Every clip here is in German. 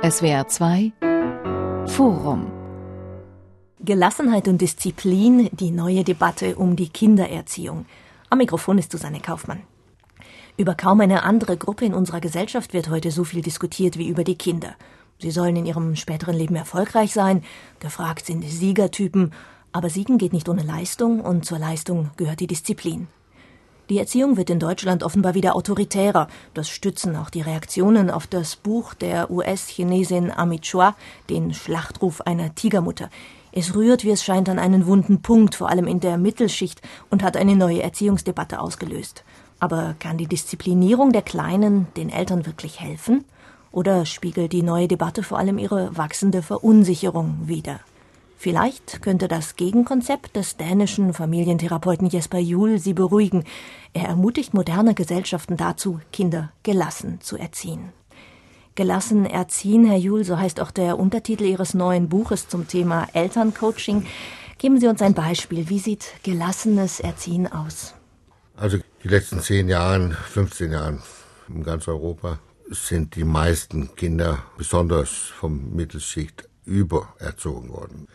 SWR 2 Forum Gelassenheit und Disziplin, die neue Debatte um die Kindererziehung. Am Mikrofon ist Susanne Kaufmann. Über kaum eine andere Gruppe in unserer Gesellschaft wird heute so viel diskutiert wie über die Kinder. Sie sollen in ihrem späteren Leben erfolgreich sein, gefragt sind Siegertypen, aber Siegen geht nicht ohne Leistung und zur Leistung gehört die Disziplin. Die Erziehung wird in Deutschland offenbar wieder autoritärer. Das stützen auch die Reaktionen auf das Buch der US-Chinesin Amit Chua, den Schlachtruf einer Tigermutter. Es rührt, wie es scheint, an einen wunden Punkt, vor allem in der Mittelschicht, und hat eine neue Erziehungsdebatte ausgelöst. Aber kann die Disziplinierung der Kleinen den Eltern wirklich helfen? Oder spiegelt die neue Debatte vor allem ihre wachsende Verunsicherung wider? Vielleicht könnte das Gegenkonzept des dänischen Familientherapeuten Jesper Juhl sie beruhigen. Er ermutigt moderne Gesellschaften dazu, Kinder gelassen zu erziehen. Gelassen erziehen, Herr Juhl, so heißt auch der Untertitel Ihres neuen Buches zum Thema Elterncoaching. Geben Sie uns ein Beispiel. Wie sieht gelassenes Erziehen aus? Also die letzten zehn Jahren, 15 Jahren in ganz Europa sind die meisten Kinder, besonders vom Mittelschicht, übererzogen worden.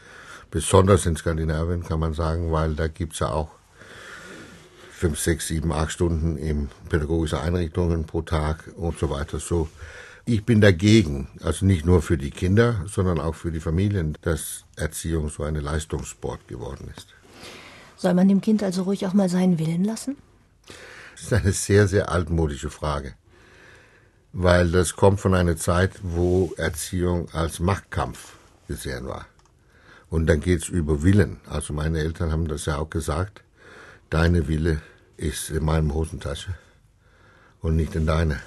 Besonders in Skandinavien kann man sagen, weil da gibt's ja auch fünf, sechs, sieben, acht Stunden in pädagogische Einrichtungen pro Tag und so weiter. So, ich bin dagegen, also nicht nur für die Kinder, sondern auch für die Familien, dass Erziehung so eine Leistungssport geworden ist. Soll man dem Kind also ruhig auch mal seinen Willen lassen? Das ist eine sehr, sehr altmodische Frage, weil das kommt von einer Zeit, wo Erziehung als Machtkampf gesehen war. Und dann geht's über Willen. Also meine Eltern haben das ja auch gesagt. Deine Wille ist in meinem Hosentasche und nicht in deine.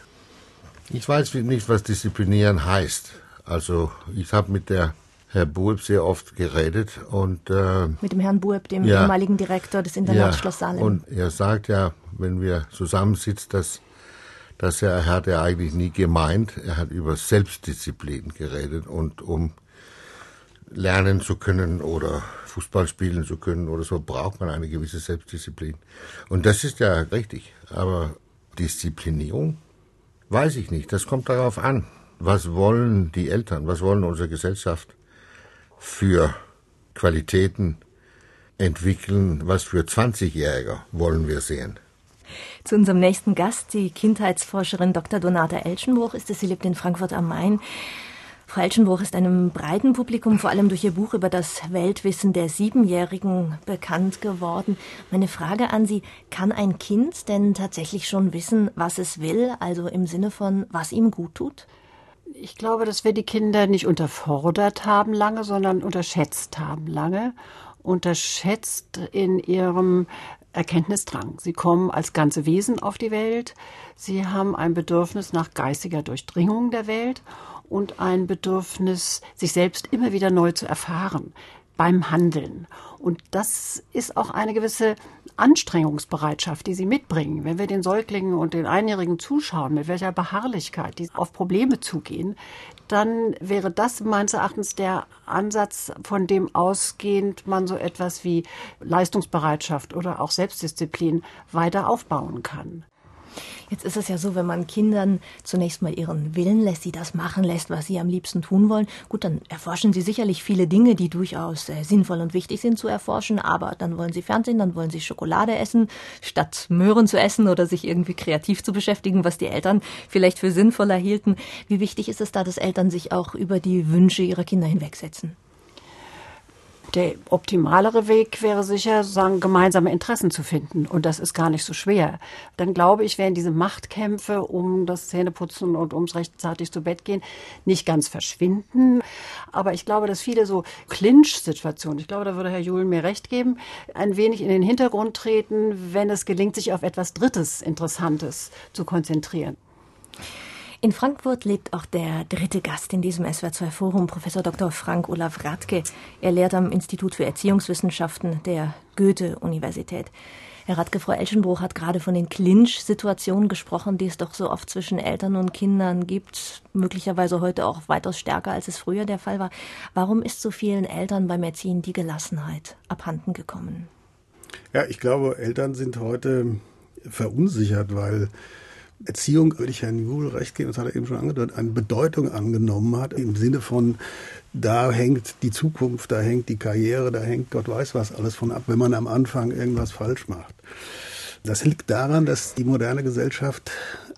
Ich weiß nicht, was disziplinieren heißt. Also ich habe mit der Herr Bueb sehr oft geredet und äh, mit dem Herrn Bueb, dem ja, ehemaligen Direktor des Internats ja, Schloss Salem. Und er sagt ja, wenn wir zusammensitzen, dass dass er, er hat er eigentlich nie gemeint. Er hat über Selbstdisziplin geredet und um lernen zu können oder Fußball spielen zu können oder so, braucht man eine gewisse Selbstdisziplin. Und das ist ja richtig. Aber Disziplinierung? Weiß ich nicht. Das kommt darauf an. Was wollen die Eltern? Was wollen unsere Gesellschaft für Qualitäten entwickeln? Was für 20-Jähriger wollen wir sehen? Zu unserem nächsten Gast, die Kindheitsforscherin Dr. Donata Elschenbruch, ist es. Sie lebt in Frankfurt am Main. Frau Elschenbruch ist einem breiten Publikum vor allem durch ihr Buch über das Weltwissen der Siebenjährigen bekannt geworden. Meine Frage an Sie, kann ein Kind denn tatsächlich schon wissen, was es will, also im Sinne von, was ihm gut tut? Ich glaube, dass wir die Kinder nicht unterfordert haben lange, sondern unterschätzt haben lange. Unterschätzt in ihrem Erkenntnisdrang. Sie kommen als ganze Wesen auf die Welt. Sie haben ein Bedürfnis nach geistiger Durchdringung der Welt und ein Bedürfnis, sich selbst immer wieder neu zu erfahren beim Handeln. Und das ist auch eine gewisse Anstrengungsbereitschaft, die sie mitbringen. Wenn wir den Säuglingen und den Einjährigen zuschauen, mit welcher Beharrlichkeit die auf Probleme zugehen, dann wäre das meines Erachtens der Ansatz, von dem ausgehend man so etwas wie Leistungsbereitschaft oder auch Selbstdisziplin weiter aufbauen kann. Jetzt ist es ja so, wenn man Kindern zunächst mal ihren Willen lässt, sie das machen lässt, was sie am liebsten tun wollen, gut, dann erforschen sie sicherlich viele Dinge, die durchaus äh, sinnvoll und wichtig sind zu erforschen, aber dann wollen sie Fernsehen, dann wollen sie Schokolade essen, statt Möhren zu essen oder sich irgendwie kreativ zu beschäftigen, was die Eltern vielleicht für sinnvoller hielten. Wie wichtig ist es da, dass Eltern sich auch über die Wünsche ihrer Kinder hinwegsetzen? Der optimalere Weg wäre sicher, sagen, gemeinsame Interessen zu finden. Und das ist gar nicht so schwer. Dann glaube ich, werden diese Machtkämpfe um das Zähneputzen und ums rechtzeitig zu Bett gehen nicht ganz verschwinden. Aber ich glaube, dass viele so Clinch-Situationen, ich glaube, da würde Herr Julen mir recht geben, ein wenig in den Hintergrund treten, wenn es gelingt, sich auf etwas Drittes, Interessantes zu konzentrieren. In Frankfurt lebt auch der dritte Gast in diesem SWR2 Forum, Professor Dr. Frank Olaf Radke. Er lehrt am Institut für Erziehungswissenschaften der Goethe-Universität. Herr Radke, Frau Elschenbruch hat gerade von den Clinch-Situationen gesprochen, die es doch so oft zwischen Eltern und Kindern gibt, möglicherweise heute auch weitaus stärker, als es früher der Fall war. Warum ist so vielen Eltern beim Erziehen die Gelassenheit abhanden gekommen? Ja, ich glaube, Eltern sind heute verunsichert, weil Erziehung, würde ich Herrn Juhl recht geben, das hat er eben schon angedeutet, eine Bedeutung angenommen hat im Sinne von, da hängt die Zukunft, da hängt die Karriere, da hängt Gott weiß was alles von ab, wenn man am Anfang irgendwas falsch macht. Das liegt daran, dass die moderne Gesellschaft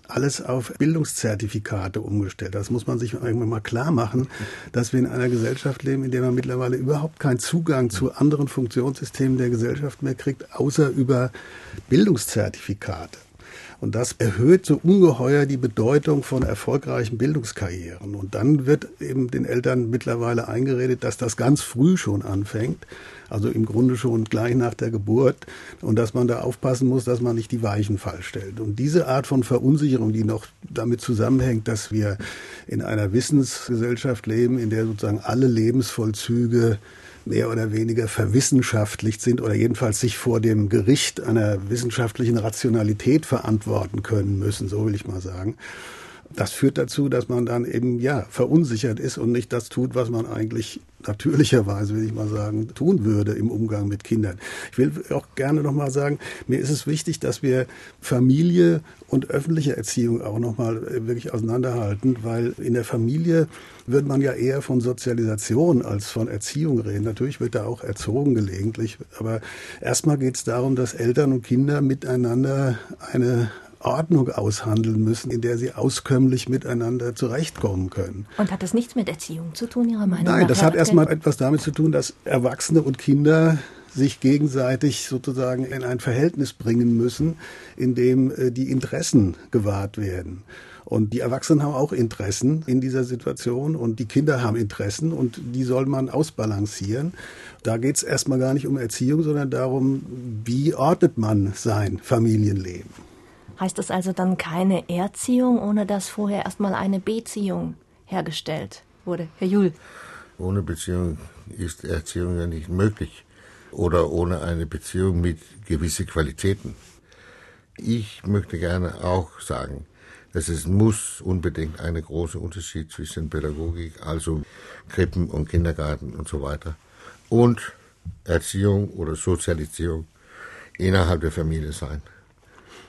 alles auf Bildungszertifikate umgestellt. Das muss man sich irgendwann mal klar machen, dass wir in einer Gesellschaft leben, in der man mittlerweile überhaupt keinen Zugang zu anderen Funktionssystemen der Gesellschaft mehr kriegt, außer über Bildungszertifikate. Und das erhöht so ungeheuer die Bedeutung von erfolgreichen Bildungskarrieren. Und dann wird eben den Eltern mittlerweile eingeredet, dass das ganz früh schon anfängt. Also im Grunde schon gleich nach der Geburt. Und dass man da aufpassen muss, dass man nicht die Weichen falsch stellt. Und diese Art von Verunsicherung, die noch damit zusammenhängt, dass wir in einer Wissensgesellschaft leben, in der sozusagen alle Lebensvollzüge mehr oder weniger verwissenschaftlicht sind oder jedenfalls sich vor dem Gericht einer wissenschaftlichen Rationalität verantworten können müssen, so will ich mal sagen. Das führt dazu, dass man dann eben ja verunsichert ist und nicht das tut, was man eigentlich natürlicherweise, will ich mal sagen, tun würde im Umgang mit Kindern. Ich will auch gerne noch mal sagen, mir ist es wichtig, dass wir Familie und öffentliche Erziehung auch noch mal äh, wirklich auseinanderhalten, weil in der Familie wird man ja eher von Sozialisation als von Erziehung reden. Natürlich wird da auch erzogen gelegentlich, aber erstmal geht es darum, dass Eltern und Kinder miteinander eine Ordnung aushandeln müssen, in der sie auskömmlich miteinander zurechtkommen können. Und hat das nichts mit Erziehung zu tun, Ihrer Meinung Nein, nach? Nein, das hat erstmal etwas damit zu tun, dass Erwachsene und Kinder sich gegenseitig sozusagen in ein Verhältnis bringen müssen, in dem äh, die Interessen gewahrt werden. Und die Erwachsenen haben auch Interessen in dieser Situation und die Kinder haben Interessen und die soll man ausbalancieren. Da geht es erstmal gar nicht um Erziehung, sondern darum, wie ordnet man sein Familienleben. Heißt das also dann keine Erziehung, ohne dass vorher erstmal eine Beziehung hergestellt wurde? Herr Juhl. Ohne Beziehung ist Erziehung ja nicht möglich. Oder ohne eine Beziehung mit gewissen Qualitäten. Ich möchte gerne auch sagen, dass es muss unbedingt einen großen Unterschied zwischen Pädagogik, also Krippen und Kindergarten und so weiter, und Erziehung oder Sozialisierung innerhalb der Familie sein.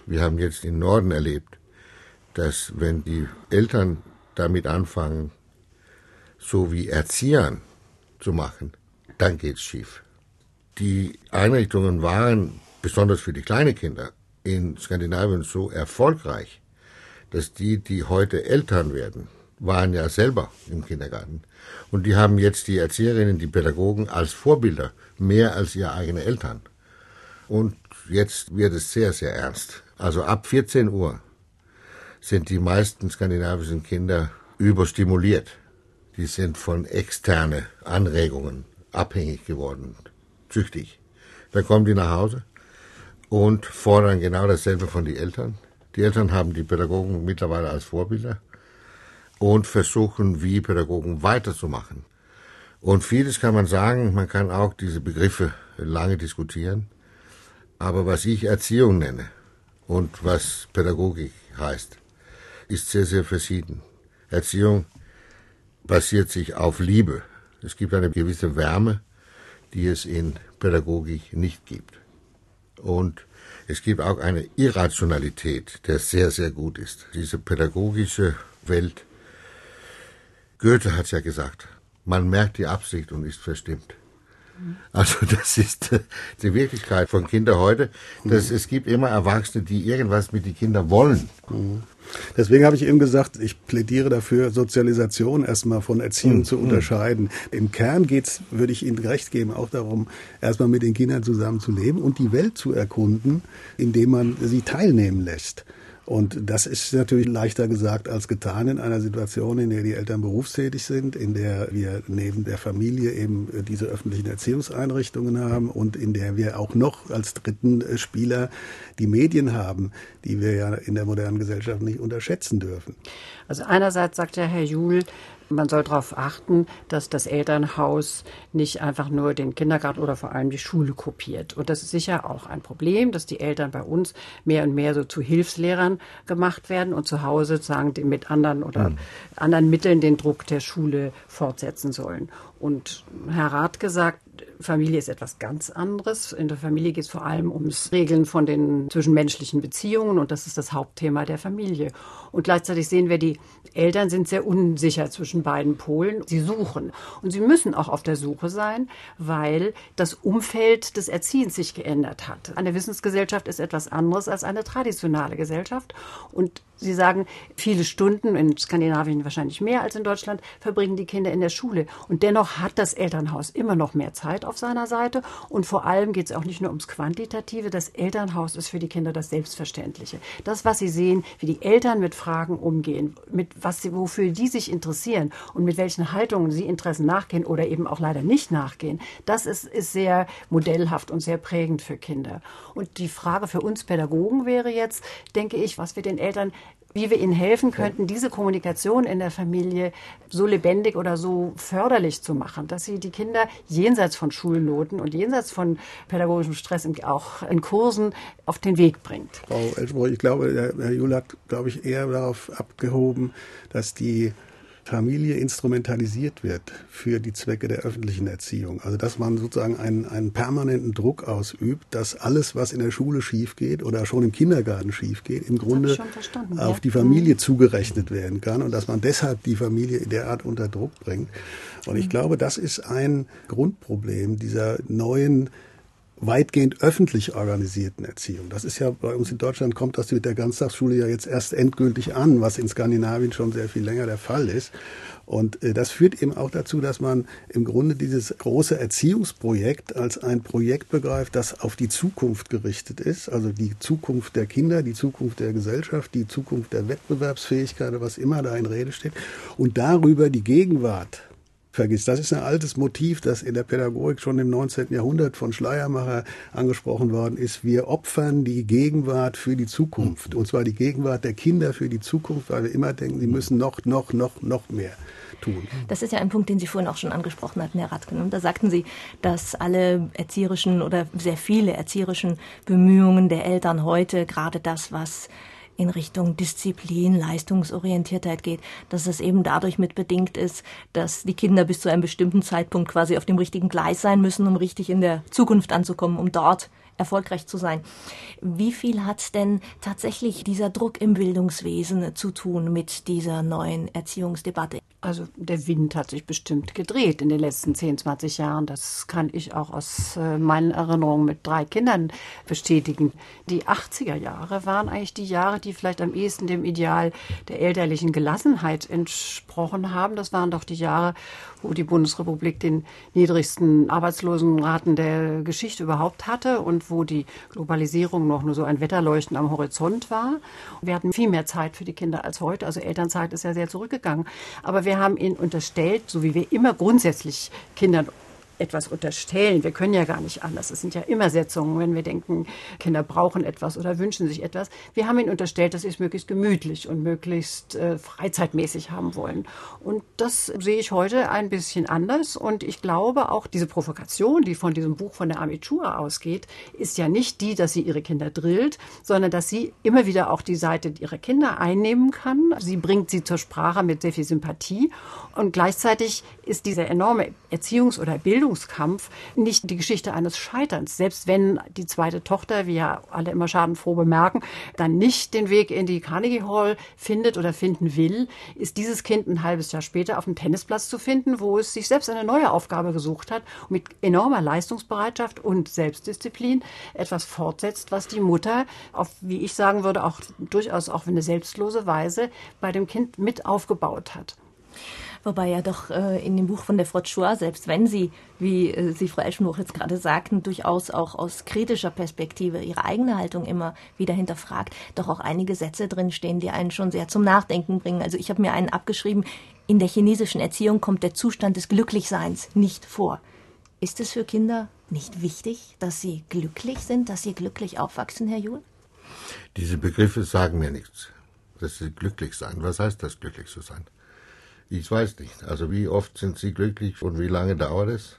Wir haben jetzt im Norden erlebt, dass wenn die Eltern damit anfangen, so wie Erziehern zu machen, dann geht's schief. Die Einrichtungen waren, besonders für die kleinen Kinder, in Skandinavien so erfolgreich, dass die, die heute Eltern werden, waren ja selber im Kindergarten. Und die haben jetzt die Erzieherinnen, die Pädagogen als Vorbilder, mehr als ihre eigenen Eltern. Und jetzt wird es sehr, sehr ernst. Also ab 14 Uhr sind die meisten skandinavischen Kinder überstimuliert. Die sind von externen Anregungen abhängig geworden, züchtig. Dann kommen die nach Hause und fordern genau dasselbe von den Eltern. Die Eltern haben die Pädagogen mittlerweile als Vorbilder und versuchen, wie Pädagogen weiterzumachen. Und vieles kann man sagen, man kann auch diese Begriffe lange diskutieren. Aber was ich Erziehung nenne, und was Pädagogik heißt, ist sehr, sehr verschieden. Erziehung basiert sich auf Liebe. Es gibt eine gewisse Wärme, die es in Pädagogik nicht gibt. Und es gibt auch eine Irrationalität, der sehr, sehr gut ist. Diese pädagogische Welt, Goethe hat es ja gesagt, man merkt die Absicht und ist verstimmt. Also das ist äh, die Wirklichkeit von Kindern heute. Dass es gibt immer Erwachsene, die irgendwas mit den Kindern wollen. Deswegen habe ich eben gesagt, ich plädiere dafür, Sozialisation erstmal von Erziehung mhm. zu unterscheiden. Im Kern geht es, würde ich Ihnen recht geben, auch darum, erstmal mit den Kindern zusammen zu leben und die Welt zu erkunden, indem man sie teilnehmen lässt. Und das ist natürlich leichter gesagt als getan in einer Situation, in der die Eltern berufstätig sind, in der wir neben der Familie eben diese öffentlichen Erziehungseinrichtungen haben und in der wir auch noch als dritten Spieler die Medien haben, die wir ja in der modernen Gesellschaft nicht unterschätzen dürfen. Also einerseits sagt ja Herr Juhl, man soll darauf achten, dass das Elternhaus nicht einfach nur den Kindergarten oder vor allem die Schule kopiert. Und das ist sicher auch ein Problem, dass die Eltern bei uns mehr und mehr so zu Hilfslehrern gemacht werden und zu Hause sozusagen mit anderen oder mhm. anderen Mitteln den Druck der Schule fortsetzen sollen. Und Herr Rath gesagt, Familie ist etwas ganz anderes. In der Familie geht es vor allem ums Regeln von den zwischenmenschlichen Beziehungen und das ist das Hauptthema der Familie. Und gleichzeitig sehen wir, die Eltern sind sehr unsicher zwischen beiden Polen. Sie suchen und sie müssen auch auf der Suche sein, weil das Umfeld des Erziehens sich geändert hat. Eine Wissensgesellschaft ist etwas anderes als eine traditionelle Gesellschaft und Sie sagen, viele Stunden, in Skandinavien wahrscheinlich mehr als in Deutschland, verbringen die Kinder in der Schule. Und dennoch hat das Elternhaus immer noch mehr Zeit auf seiner Seite. Und vor allem geht es auch nicht nur ums Quantitative. Das Elternhaus ist für die Kinder das Selbstverständliche. Das, was sie sehen, wie die Eltern mit Fragen umgehen, mit was sie, wofür die sich interessieren und mit welchen Haltungen sie Interessen nachgehen oder eben auch leider nicht nachgehen, das ist, ist sehr modellhaft und sehr prägend für Kinder. Und die Frage für uns Pädagogen wäre jetzt, denke ich, was wir den Eltern wie wir ihnen helfen könnten, diese Kommunikation in der Familie so lebendig oder so förderlich zu machen, dass sie die Kinder jenseits von Schulnoten und jenseits von pädagogischem Stress auch in Kursen auf den Weg bringt. Frau Elschbroch, ich glaube, Herr Jule hat, glaube ich, eher darauf abgehoben, dass die Familie instrumentalisiert wird für die Zwecke der öffentlichen Erziehung. Also dass man sozusagen einen, einen permanenten Druck ausübt, dass alles, was in der Schule schief geht oder schon im Kindergarten schief geht, im Grunde auf ja. die Familie zugerechnet werden kann und dass man deshalb die Familie derart unter Druck bringt. Und ich mhm. glaube, das ist ein Grundproblem dieser neuen weitgehend öffentlich organisierten Erziehung. Das ist ja bei uns in Deutschland kommt das mit der Ganztagsschule ja jetzt erst endgültig an, was in Skandinavien schon sehr viel länger der Fall ist. Und äh, das führt eben auch dazu, dass man im Grunde dieses große Erziehungsprojekt als ein Projekt begreift, das auf die Zukunft gerichtet ist, also die Zukunft der Kinder, die Zukunft der Gesellschaft, die Zukunft der Wettbewerbsfähigkeit, was immer da in Rede steht, und darüber die Gegenwart vergisst. Das ist ein altes Motiv, das in der Pädagogik schon im 19. Jahrhundert von Schleiermacher angesprochen worden ist. Wir opfern die Gegenwart für die Zukunft. Und zwar die Gegenwart der Kinder für die Zukunft, weil wir immer denken, sie müssen noch, noch, noch, noch mehr. Tun. Das ist ja ein Punkt, den Sie vorhin auch schon angesprochen hatten, Herr Radken. Und da sagten Sie, dass alle erzieherischen oder sehr viele erzieherischen Bemühungen der Eltern heute gerade das, was in Richtung Disziplin, Leistungsorientiertheit geht, dass es eben dadurch mit bedingt ist, dass die Kinder bis zu einem bestimmten Zeitpunkt quasi auf dem richtigen Gleis sein müssen, um richtig in der Zukunft anzukommen, um dort erfolgreich zu sein. Wie viel hat denn tatsächlich dieser Druck im Bildungswesen zu tun mit dieser neuen Erziehungsdebatte? Also der Wind hat sich bestimmt gedreht in den letzten 10, 20 Jahren. Das kann ich auch aus äh, meinen Erinnerungen mit drei Kindern bestätigen. Die 80er Jahre waren eigentlich die Jahre, die vielleicht am ehesten dem Ideal der elterlichen Gelassenheit entsprochen haben. Das waren doch die Jahre, wo die Bundesrepublik den niedrigsten Arbeitslosenraten der Geschichte überhaupt hatte und wo die Globalisierung noch nur so ein Wetterleuchten am Horizont war. Wir hatten viel mehr Zeit für die Kinder als heute. Also Elternzeit ist ja sehr zurückgegangen. Aber wir haben ihnen unterstellt, so wie wir immer grundsätzlich Kindern etwas unterstellen. Wir können ja gar nicht anders. Es sind ja immer Setzungen, wenn wir denken, Kinder brauchen etwas oder wünschen sich etwas. Wir haben ihnen unterstellt, dass sie es möglichst gemütlich und möglichst äh, freizeitmäßig haben wollen. Und das sehe ich heute ein bisschen anders. Und ich glaube auch, diese Provokation, die von diesem Buch von der Amichua ausgeht, ist ja nicht die, dass sie ihre Kinder drillt, sondern dass sie immer wieder auch die Seite ihrer Kinder einnehmen kann. Sie bringt sie zur Sprache mit sehr viel Sympathie. Und gleichzeitig ist dieser enorme Erziehungs- oder Bildungs Bildungskampf nicht die Geschichte eines Scheiterns. Selbst wenn die zweite Tochter, wie ja alle immer schadenfroh bemerken, dann nicht den Weg in die Carnegie Hall findet oder finden will, ist dieses Kind ein halbes Jahr später auf dem Tennisplatz zu finden, wo es sich selbst eine neue Aufgabe gesucht hat und mit enormer Leistungsbereitschaft und Selbstdisziplin etwas fortsetzt, was die Mutter auf, wie ich sagen würde, auch durchaus auf eine selbstlose Weise bei dem Kind mit aufgebaut hat. Wobei ja doch äh, in dem Buch von der Frau Chua, selbst wenn sie, wie äh, Sie, Frau Eschenbuch, jetzt gerade sagten, durchaus auch aus kritischer Perspektive ihre eigene Haltung immer wieder hinterfragt, doch auch einige Sätze drinstehen, die einen schon sehr zum Nachdenken bringen. Also ich habe mir einen abgeschrieben, in der chinesischen Erziehung kommt der Zustand des Glücklichseins nicht vor. Ist es für Kinder nicht wichtig, dass sie glücklich sind, dass sie glücklich aufwachsen, Herr Juhl? Diese Begriffe sagen mir nichts. Dass sie glücklich sein. Was heißt das, glücklich zu sein? Ich weiß nicht. Also wie oft sind Sie glücklich und wie lange dauert es?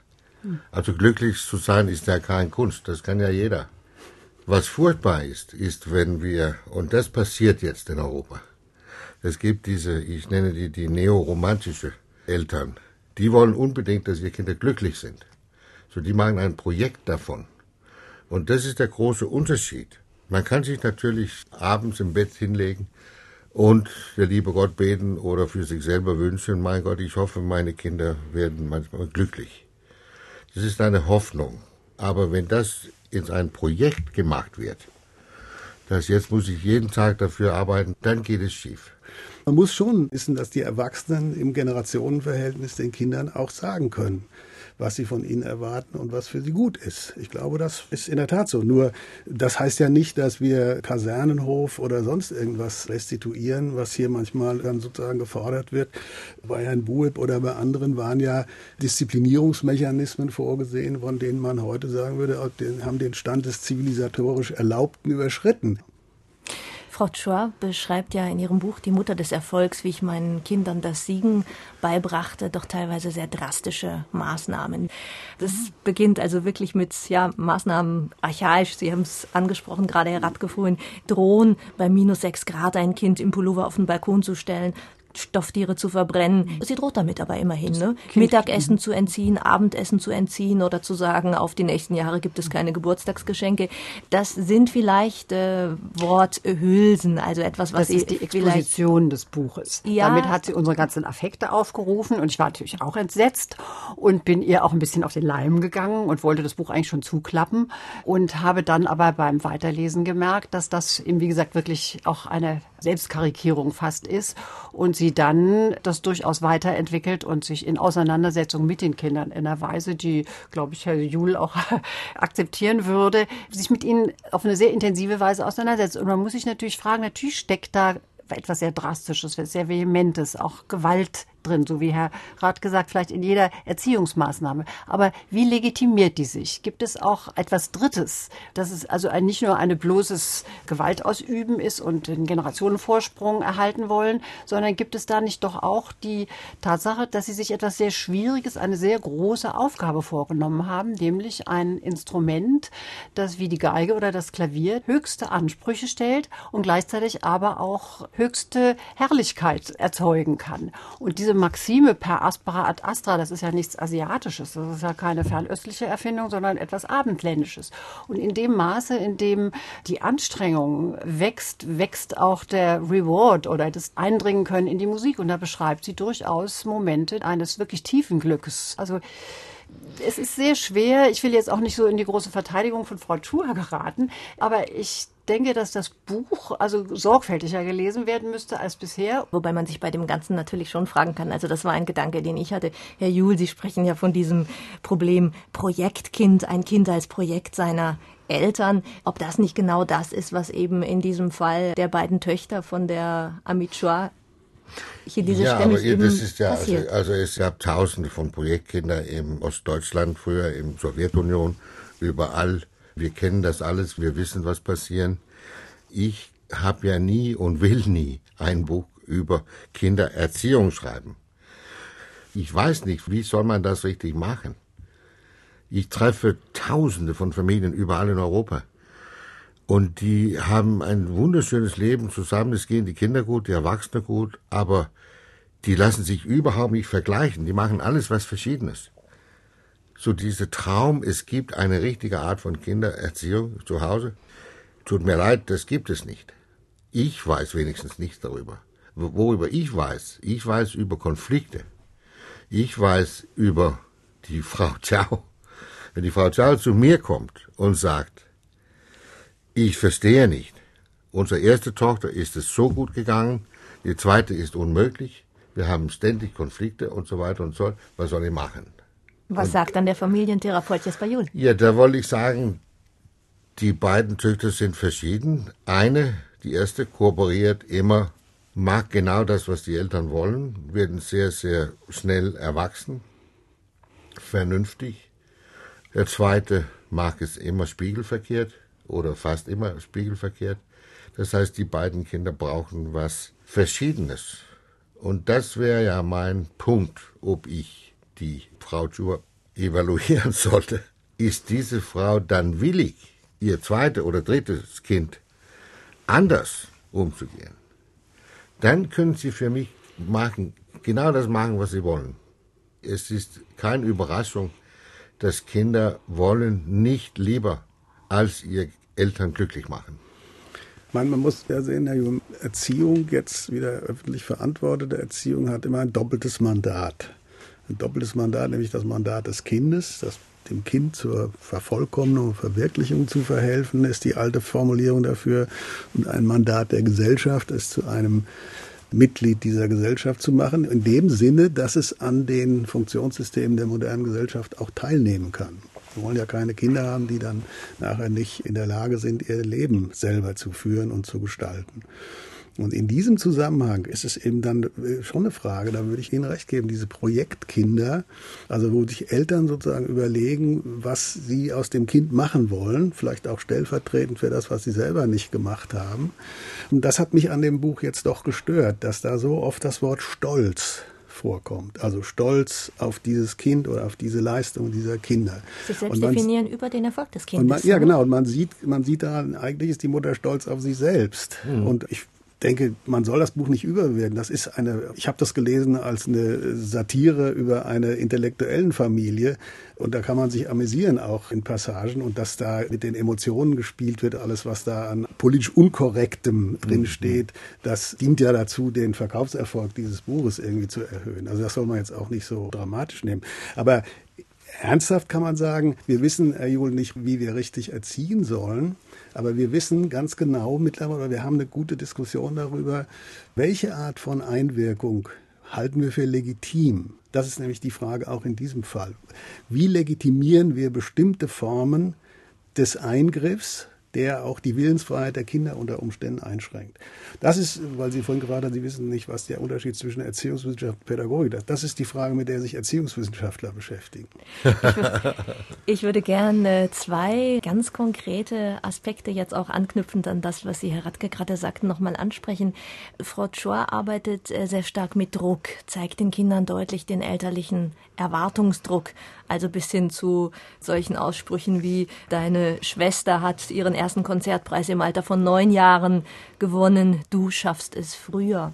Also glücklich zu sein ist ja kein Kunst, das kann ja jeder. Was furchtbar ist, ist, wenn wir, und das passiert jetzt in Europa, es gibt diese, ich nenne die, die neoromantische Eltern, die wollen unbedingt, dass ihre Kinder glücklich sind. So, die machen ein Projekt davon. Und das ist der große Unterschied. Man kann sich natürlich abends im Bett hinlegen und der liebe Gott beten oder für sich selber wünschen, mein Gott, ich hoffe, meine Kinder werden manchmal glücklich. Das ist eine Hoffnung. Aber wenn das in ein Projekt gemacht wird, dass jetzt muss ich jeden Tag dafür arbeiten, dann geht es schief. Man muss schon wissen, dass die Erwachsenen im Generationenverhältnis den Kindern auch sagen können, was sie von ihnen erwarten und was für sie gut ist. Ich glaube, das ist in der Tat so. Nur das heißt ja nicht, dass wir Kasernenhof oder sonst irgendwas restituieren, was hier manchmal dann sozusagen gefordert wird. Bei Herrn Bueb oder bei anderen waren ja Disziplinierungsmechanismen vorgesehen, von denen man heute sagen würde, haben den Stand des zivilisatorisch Erlaubten überschritten. Frau Chua beschreibt ja in ihrem Buch Die Mutter des Erfolgs, wie ich meinen Kindern das Siegen beibrachte, doch teilweise sehr drastische Maßnahmen. Das beginnt also wirklich mit ja, Maßnahmen archaisch. Sie haben es angesprochen, gerade herabgefroren, drohen bei minus sechs Grad ein Kind im Pullover auf den Balkon zu stellen, Stofftiere zu verbrennen. Sie droht damit aber immerhin, ne? Mittagessen zu entziehen, Abendessen zu entziehen oder zu sagen, auf die nächsten Jahre gibt es keine Geburtstagsgeschenke. Das sind vielleicht äh, Worthülsen, also etwas, was das ist die Exposition des Buches. Ja. Damit hat sie unsere ganzen Affekte aufgerufen und ich war natürlich auch entsetzt und bin ihr auch ein bisschen auf den Leim gegangen und wollte das Buch eigentlich schon zuklappen und habe dann aber beim Weiterlesen gemerkt, dass das eben wie gesagt wirklich auch eine Selbstkarikierung fast ist und sie dann das durchaus weiterentwickelt und sich in Auseinandersetzung mit den Kindern in einer Weise, die, glaube ich, Herr Juhl auch akzeptieren würde, sich mit ihnen auf eine sehr intensive Weise auseinandersetzt. Und man muss sich natürlich fragen, natürlich steckt da etwas sehr Drastisches, sehr Vehementes, auch Gewalt drin, so wie Herr Rath gesagt, vielleicht in jeder Erziehungsmaßnahme. Aber wie legitimiert die sich? Gibt es auch etwas Drittes, dass es also ein, nicht nur eine bloßes Gewaltausüben ist und den Generationenvorsprung erhalten wollen, sondern gibt es da nicht doch auch die Tatsache, dass sie sich etwas sehr Schwieriges, eine sehr große Aufgabe vorgenommen haben, nämlich ein Instrument, das wie die Geige oder das Klavier höchste Ansprüche stellt und gleichzeitig aber auch höchste Herrlichkeit erzeugen kann. Und diese diese Maxime per aspera ad astra, das ist ja nichts Asiatisches, das ist ja keine fernöstliche Erfindung, sondern etwas Abendländisches. Und in dem Maße, in dem die Anstrengung wächst, wächst auch der Reward oder das Eindringen können in die Musik. Und da beschreibt sie durchaus Momente eines wirklich tiefen Glückes. Also es ist sehr schwer. Ich will jetzt auch nicht so in die große Verteidigung von Frau Chua geraten, aber ich denke, dass das Buch also sorgfältiger gelesen werden müsste als bisher. Wobei man sich bei dem Ganzen natürlich schon fragen kann. Also das war ein Gedanke, den ich hatte. Herr Juhl, Sie sprechen ja von diesem Problem Projektkind, ein Kind als Projekt seiner Eltern, ob das nicht genau das ist, was eben in diesem Fall der beiden Töchter von der Amit Chua hier diese ja, ständig aber eben das ist ja, also, passiert. also es gab tausende von Projektkindern im Ostdeutschland, früher in Sowjetunion, überall. Wir kennen das alles, wir wissen, was passieren. Ich habe ja nie und will nie ein Buch über Kindererziehung schreiben. Ich weiß nicht, wie soll man das richtig machen? Ich treffe Tausende von Familien überall in Europa. Und die haben ein wunderschönes Leben zusammen. Es gehen die Kinder gut, die Erwachsenen gut, aber die lassen sich überhaupt nicht vergleichen. Die machen alles was Verschiedenes. So dieser Traum, es gibt eine richtige Art von Kindererziehung zu Hause. Tut mir leid, das gibt es nicht. Ich weiß wenigstens nichts darüber. Worüber ich weiß, ich weiß über Konflikte. Ich weiß über die Frau Ciao. Wenn die Frau Ciao zu mir kommt und sagt, ich verstehe nicht. Unsere erste Tochter ist es so gut gegangen, die zweite ist unmöglich. Wir haben ständig Konflikte und so weiter und so. Was soll ich machen? Was und, sagt dann der Familientherapeut Jesper Juhl? Ja, da wollte ich sagen, die beiden Töchter sind verschieden. Eine, die erste, kooperiert immer, mag genau das, was die Eltern wollen, werden sehr, sehr schnell erwachsen, vernünftig. Der zweite mag es immer spiegelverkehrt, oder fast immer spiegelverkehrt. Das heißt, die beiden Kinder brauchen was Verschiedenes. Und das wäre ja mein Punkt, ob ich die Frau Schur evaluieren sollte. Ist diese Frau dann willig, ihr zweites oder drittes Kind anders umzugehen? Dann können sie für mich machen, genau das machen, was sie wollen. Es ist keine Überraschung, dass Kinder wollen nicht lieber als ihr Eltern glücklich machen. Man, man muss ja sehen, Herr Jung, Erziehung, jetzt wieder öffentlich verantwortete Erziehung, hat immer ein doppeltes Mandat. Ein doppeltes Mandat, nämlich das Mandat des Kindes, das dem Kind zur Vervollkommnung und Verwirklichung zu verhelfen, ist die alte Formulierung dafür. Und ein Mandat der Gesellschaft ist zu einem Mitglied dieser Gesellschaft zu machen, in dem Sinne, dass es an den Funktionssystemen der modernen Gesellschaft auch teilnehmen kann. Wir wollen ja keine Kinder haben, die dann nachher nicht in der Lage sind, ihr Leben selber zu führen und zu gestalten. Und in diesem Zusammenhang ist es eben dann äh, schon eine Frage, da würde ich Ihnen recht geben, diese Projektkinder, also wo sich Eltern sozusagen überlegen, was sie aus dem Kind machen wollen, vielleicht auch stellvertretend für das, was sie selber nicht gemacht haben. Und das hat mich an dem Buch jetzt doch gestört, dass da so oft das Wort Stolz vorkommt. Also Stolz auf dieses Kind oder auf diese Leistung dieser Kinder. Sich selbst man, definieren über den Erfolg des Kindes. Man, ja, ne? genau. Und man sieht, man sieht da, eigentlich ist die Mutter stolz auf sich selbst. Mhm. Und ich denke, man soll das Buch nicht überbewerten. Das ist eine, ich habe das gelesen als eine Satire über eine intellektuellen Familie und da kann man sich amüsieren auch in Passagen und dass da mit den Emotionen gespielt wird, alles was da an politisch unkorrektem drin mhm. steht, das dient ja dazu, den Verkaufserfolg dieses Buches irgendwie zu erhöhen. Also das soll man jetzt auch nicht so dramatisch nehmen. Aber ernsthaft kann man sagen, wir wissen, Herr Juhl, nicht, wie wir richtig erziehen sollen. Aber wir wissen ganz genau mittlerweile, wir haben eine gute Diskussion darüber, welche Art von Einwirkung halten wir für legitim. Das ist nämlich die Frage auch in diesem Fall. Wie legitimieren wir bestimmte Formen des Eingriffs der auch die Willensfreiheit der Kinder unter Umständen einschränkt. Das ist, weil Sie vorhin gefragt haben, Sie wissen nicht, was der Unterschied zwischen Erziehungswissenschaft und Pädagogik ist. Das ist die Frage, mit der sich Erziehungswissenschaftler beschäftigen. Ich würde, ich würde gerne zwei ganz konkrete Aspekte jetzt auch anknüpfend an das, was Sie, Herr Radke, gerade sagten, nochmal ansprechen. Frau Chor arbeitet äh, sehr stark mit Druck, zeigt den Kindern deutlich den elterlichen Erwartungsdruck, also bis hin zu solchen Aussprüchen wie deine Schwester hat ihren ersten Konzertpreis im Alter von neun Jahren gewonnen, du schaffst es früher.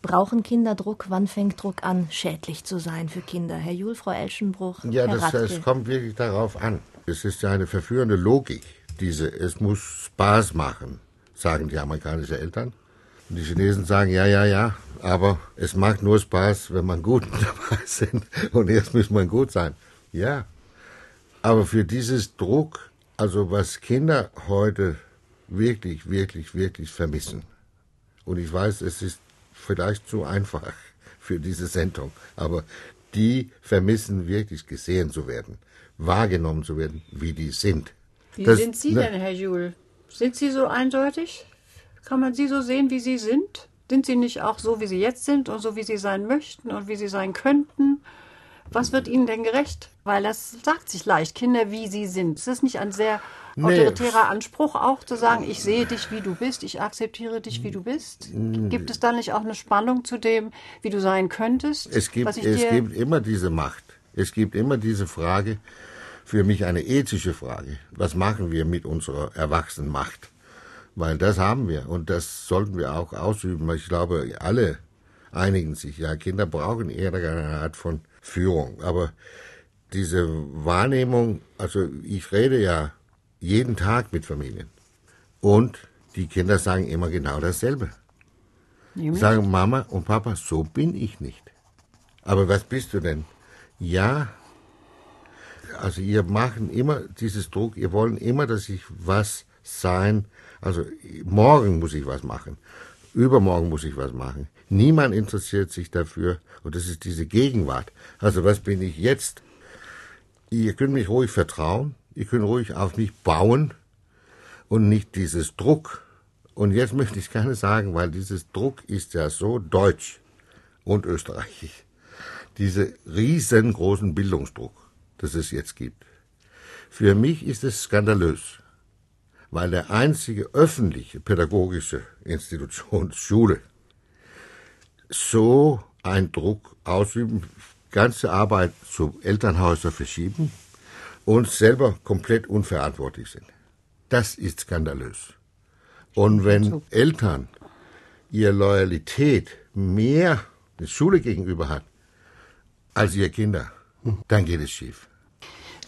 Brauchen Kinder Druck? Wann fängt Druck an, schädlich zu sein für Kinder? Herr Jul, Frau Elschenbruch. Ja, das, das kommt wirklich darauf an. Es ist ja eine verführende Logik, diese, es muss Spaß machen, sagen die amerikanischen Eltern. Und die Chinesen sagen, ja, ja, ja, aber es macht nur Spaß, wenn man gut dabei sind. Und erst muss man gut sein. Ja. Aber für dieses Druck, also was Kinder heute wirklich, wirklich, wirklich vermissen. Und ich weiß, es ist vielleicht zu einfach für diese Sendung, aber die vermissen wirklich gesehen zu werden, wahrgenommen zu werden, wie die sind. Wie das, sind Sie ne, denn, Herr Juhl? Sind Sie so eindeutig? Kann man Sie so sehen, wie Sie sind? Sind Sie nicht auch so, wie Sie jetzt sind und so, wie Sie sein möchten und wie Sie sein könnten? Was wird Ihnen denn gerecht? Weil das sagt sich leicht, Kinder, wie sie sind. Ist das nicht ein sehr autoritärer nee. Anspruch auch zu sagen, ich sehe dich, wie du bist, ich akzeptiere dich, wie du bist? Gibt es da nicht auch eine Spannung zu dem, wie du sein könntest? Es gibt, es gibt immer diese Macht. Es gibt immer diese Frage, für mich eine ethische Frage. Was machen wir mit unserer Erwachsenenmacht? Weil das haben wir und das sollten wir auch ausüben. Ich glaube, alle einigen sich. Ja, Kinder brauchen eher eine Art von Führung. Aber diese Wahrnehmung, also ich rede ja jeden Tag mit Familien. Und die Kinder sagen immer genau dasselbe. Nämlich? Sagen Mama und Papa, so bin ich nicht. Aber was bist du denn? Ja, also ihr machen immer dieses Druck, ihr wollen immer, dass ich was sein also morgen muss ich was machen. Übermorgen muss ich was machen. Niemand interessiert sich dafür. Und das ist diese Gegenwart. Also was bin ich jetzt? Ihr könnt mich ruhig vertrauen. Ihr könnt ruhig auf mich bauen. Und nicht dieses Druck. Und jetzt möchte ich gerne sagen, weil dieses Druck ist ja so deutsch und österreichisch. Diese riesengroßen Bildungsdruck, das es jetzt gibt. Für mich ist es skandalös weil der einzige öffentliche pädagogische Institution Schule so einen Druck ausüben, ganze Arbeit zu Elternhäusern verschieben und selber komplett unverantwortlich sind. Das ist skandalös. Und wenn Eltern ihre Loyalität mehr der Schule gegenüber hat als ihre Kinder, dann geht es schief.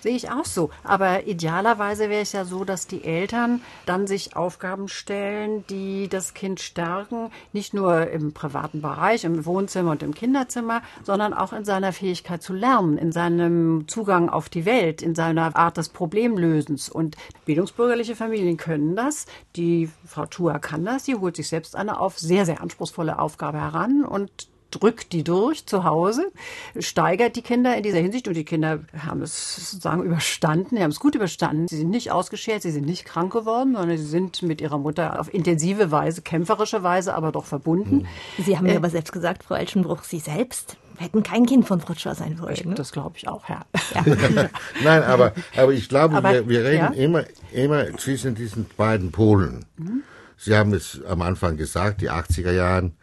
Sehe ich auch so. Aber idealerweise wäre es ja so, dass die Eltern dann sich Aufgaben stellen, die das Kind stärken, nicht nur im privaten Bereich, im Wohnzimmer und im Kinderzimmer, sondern auch in seiner Fähigkeit zu lernen, in seinem Zugang auf die Welt, in seiner Art des Problemlösens. Und bildungsbürgerliche Familien können das. Die Frau Tua kann das. Sie holt sich selbst eine auf sehr, sehr anspruchsvolle Aufgabe heran und drückt die durch zu Hause, steigert die Kinder in dieser Hinsicht und die Kinder haben es sozusagen überstanden, sie haben es gut überstanden. Sie sind nicht ausgeschert, sie sind nicht krank geworden, sondern sie sind mit ihrer Mutter auf intensive Weise, kämpferische Weise, aber doch verbunden. Sie haben ja äh, aber selbst gesagt, Frau Elschenbruch, Sie selbst hätten kein Kind von Frutschwa sein wollen. Ne? Das glaube ich auch, ja. ja. Nein, aber, aber ich glaube, aber, wir, wir, reden ja? immer, immer zwischen diesen beiden Polen. Mhm. Sie haben es am Anfang gesagt, die 80er Jahren,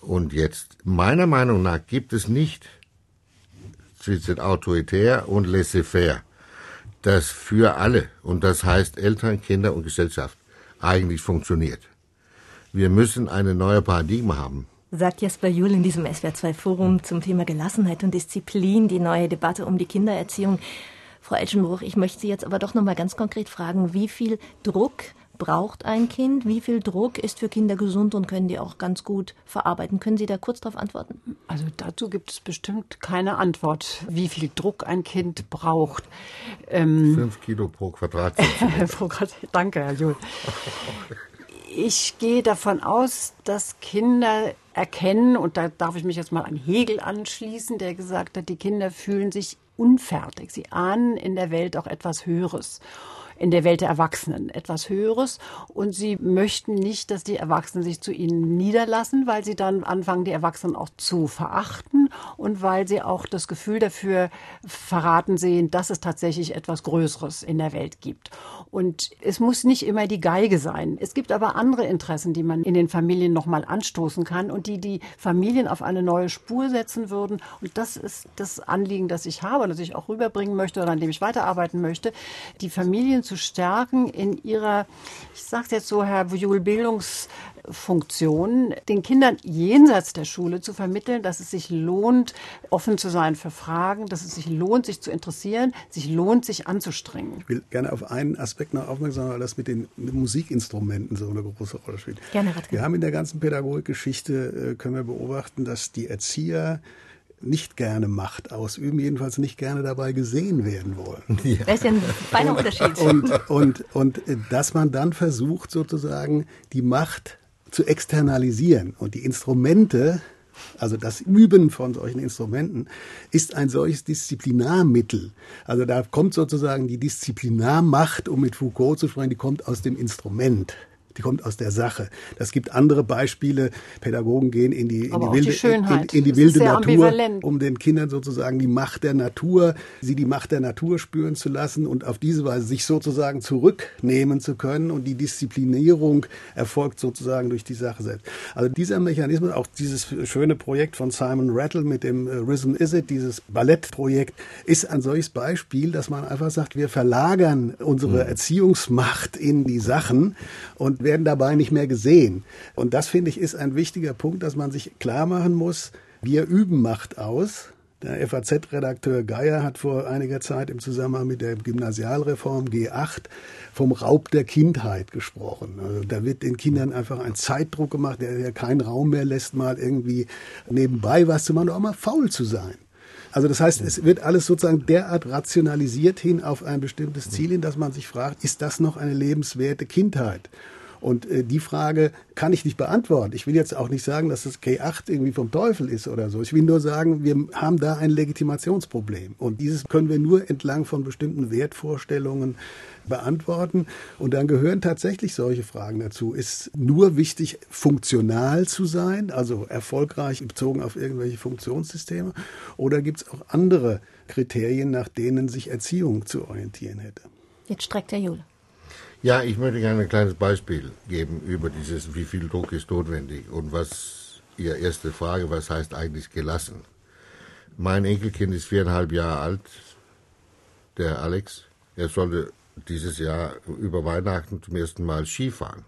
und jetzt, meiner Meinung nach, gibt es nicht zwischen autoritär und laissez-faire, das für alle, und das heißt Eltern, Kinder und Gesellschaft, eigentlich funktioniert. Wir müssen eine neue Paradigma haben. Sagt Jesper Juhl in diesem SWR2-Forum zum Thema Gelassenheit und Disziplin, die neue Debatte um die Kindererziehung. Frau Elschenbruch, ich möchte Sie jetzt aber doch noch mal ganz konkret fragen, wie viel Druck braucht ein Kind? Wie viel Druck ist für Kinder gesund und können die auch ganz gut verarbeiten? Können Sie da kurz darauf antworten? Also dazu gibt es bestimmt keine Antwort, wie viel Druck ein Kind braucht. Ähm, Fünf Kilo pro Quadratzentimeter. Danke, Herr Juhl. Ich gehe davon aus, dass Kinder erkennen, und da darf ich mich jetzt mal an Hegel anschließen, der gesagt hat, die Kinder fühlen sich unfertig. Sie ahnen in der Welt auch etwas Höheres in der Welt der Erwachsenen etwas Höheres. Und sie möchten nicht, dass die Erwachsenen sich zu ihnen niederlassen, weil sie dann anfangen, die Erwachsenen auch zu verachten und weil sie auch das Gefühl dafür verraten sehen, dass es tatsächlich etwas Größeres in der Welt gibt. Und es muss nicht immer die Geige sein. Es gibt aber andere Interessen, die man in den Familien nochmal anstoßen kann und die die Familien auf eine neue Spur setzen würden. Und das ist das Anliegen, das ich habe, das ich auch rüberbringen möchte oder an dem ich weiterarbeiten möchte, die Familien zu stärken in ihrer, ich sage jetzt so, Herr Wujul, Bildungsfunktion, den Kindern jenseits der Schule zu vermitteln, dass es sich lohnt, offen zu sein für Fragen, dass es sich lohnt, sich zu interessieren, sich lohnt, sich anzustrengen. Ich will gerne auf einen Aspekt noch aufmerksam machen, weil das mit den Musikinstrumenten so eine große Rolle spielt. Gerne, Wir haben in der ganzen Pädagogikgeschichte, äh, können wir beobachten, dass die Erzieher nicht gerne Macht ausüben, jedenfalls nicht gerne dabei gesehen werden wollen. Ja. Das ist ja ein feiner Unterschied. Und, und, und dass man dann versucht, sozusagen die Macht zu externalisieren und die Instrumente, also das Üben von solchen Instrumenten, ist ein solches Disziplinarmittel. Also da kommt sozusagen die Disziplinarmacht, um mit Foucault zu sprechen, die kommt aus dem Instrument die kommt aus der Sache. Das gibt andere Beispiele. Pädagogen gehen in die, in die wilde, die in, in, die wilde Natur, um den Kindern sozusagen die Macht der Natur, sie die Macht der Natur spüren zu lassen und auf diese Weise sich sozusagen zurücknehmen zu können. Und die Disziplinierung erfolgt sozusagen durch die Sache selbst. Also dieser Mechanismus, auch dieses schöne Projekt von Simon Rattle mit dem äh, Rhythm Is It, dieses Ballettprojekt, ist ein solches Beispiel, dass man einfach sagt, wir verlagern unsere mhm. Erziehungsmacht in die Sachen und werden dabei nicht mehr gesehen. Und das, finde ich, ist ein wichtiger Punkt, dass man sich klar machen muss, wir üben Macht aus. Der FAZ-Redakteur Geier hat vor einiger Zeit im Zusammenhang mit der Gymnasialreform G8 vom Raub der Kindheit gesprochen. Also da wird den Kindern einfach ein Zeitdruck gemacht, der, der keinen Raum mehr lässt, mal irgendwie nebenbei was zu machen, auch mal faul zu sein. Also das heißt, es wird alles sozusagen derart rationalisiert hin auf ein bestimmtes Ziel hin, dass man sich fragt, ist das noch eine lebenswerte Kindheit? Und äh, die Frage kann ich nicht beantworten. Ich will jetzt auch nicht sagen, dass das K8 irgendwie vom Teufel ist oder so. Ich will nur sagen, wir haben da ein Legitimationsproblem. Und dieses können wir nur entlang von bestimmten Wertvorstellungen beantworten. Und dann gehören tatsächlich solche Fragen dazu. Ist nur wichtig, funktional zu sein, also erfolgreich bezogen auf irgendwelche Funktionssysteme? Oder gibt es auch andere Kriterien, nach denen sich Erziehung zu orientieren hätte? Jetzt streckt der Jule. Ja, ich möchte gerne ein kleines Beispiel geben über dieses, wie viel Druck ist notwendig und was Ihre erste Frage, was heißt eigentlich gelassen? Mein Enkelkind ist viereinhalb Jahre alt, der Alex. Er sollte dieses Jahr über Weihnachten zum ersten Mal Skifahren.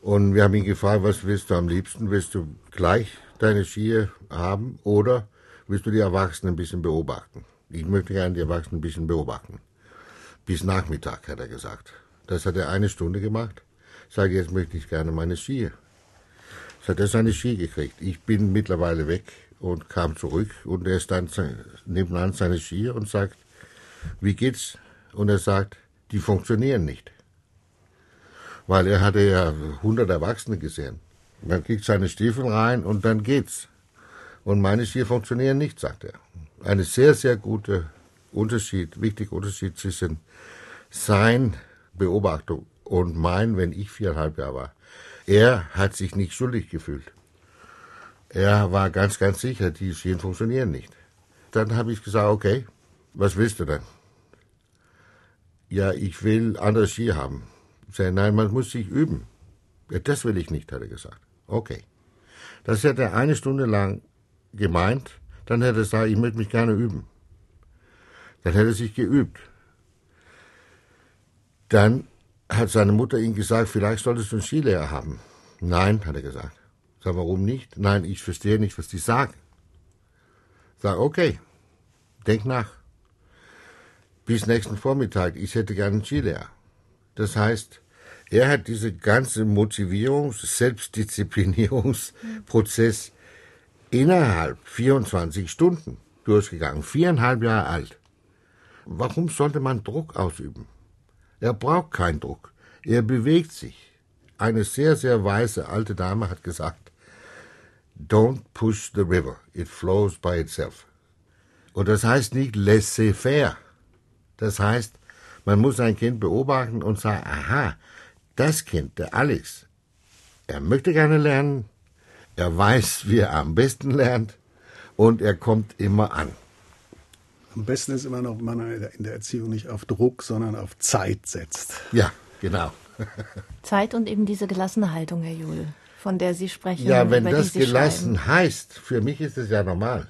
Und wir haben ihn gefragt, was willst du am liebsten? Willst du gleich deine Skier haben oder willst du die Erwachsenen ein bisschen beobachten? Ich möchte gerne die Erwachsenen ein bisschen beobachten. Bis Nachmittag, hat er gesagt. Das hat er eine Stunde gemacht. Sage, jetzt möchte ich gerne meine Ski. Das hat er seine Ski gekriegt. Ich bin mittlerweile weg und kam zurück und er stand nebenan seine Ski und sagt, wie geht's? Und er sagt, die funktionieren nicht. Weil er hatte ja 100 Erwachsene gesehen. Man kriegt seine Stiefel rein und dann geht's. Und meine Ski funktionieren nicht, sagt er. Eine sehr, sehr gute Unterschied, wichtiger Unterschied zwischen sein Beobachtung und mein, wenn ich viereinhalb Jahre war. Er hat sich nicht schuldig gefühlt. Er war ganz, ganz sicher, die Schienen funktionieren nicht. Dann habe ich gesagt, okay, was willst du denn? Ja, ich will andere Ski haben. Ich nein, man muss sich üben. Ja, das will ich nicht, hat er gesagt. Okay. Das hätte er eine Stunde lang gemeint, dann hätte er gesagt, ich möchte mich gerne üben. Dann hätte er sich geübt. Dann hat seine Mutter ihm gesagt, vielleicht solltest du einen Skilehrer haben. Nein, hat er gesagt. Sag, warum nicht? Nein, ich verstehe nicht, was die sagen. Sag, okay, denk nach. Bis nächsten Vormittag, ich hätte gerne einen Skilehrer. Das heißt, er hat diese ganze Motivierungs-, Selbstdisziplinierungsprozess innerhalb 24 Stunden durchgegangen. Viereinhalb Jahre alt. Warum sollte man Druck ausüben? Er braucht keinen Druck. Er bewegt sich. Eine sehr, sehr weise alte Dame hat gesagt, Don't push the river, it flows by itself. Und das heißt nicht laissez-faire. Das heißt, man muss ein Kind beobachten und sagen, aha, das Kind, der Alex, er möchte gerne lernen, er weiß, wie er am besten lernt und er kommt immer an. Am besten ist immer noch, wenn man in der Erziehung nicht auf Druck, sondern auf Zeit setzt. Ja, genau. Zeit und eben diese gelassene Haltung, Herr Juhl, von der Sie sprechen. Ja, wenn das gelassen schreiben. heißt, für mich ist es ja normal.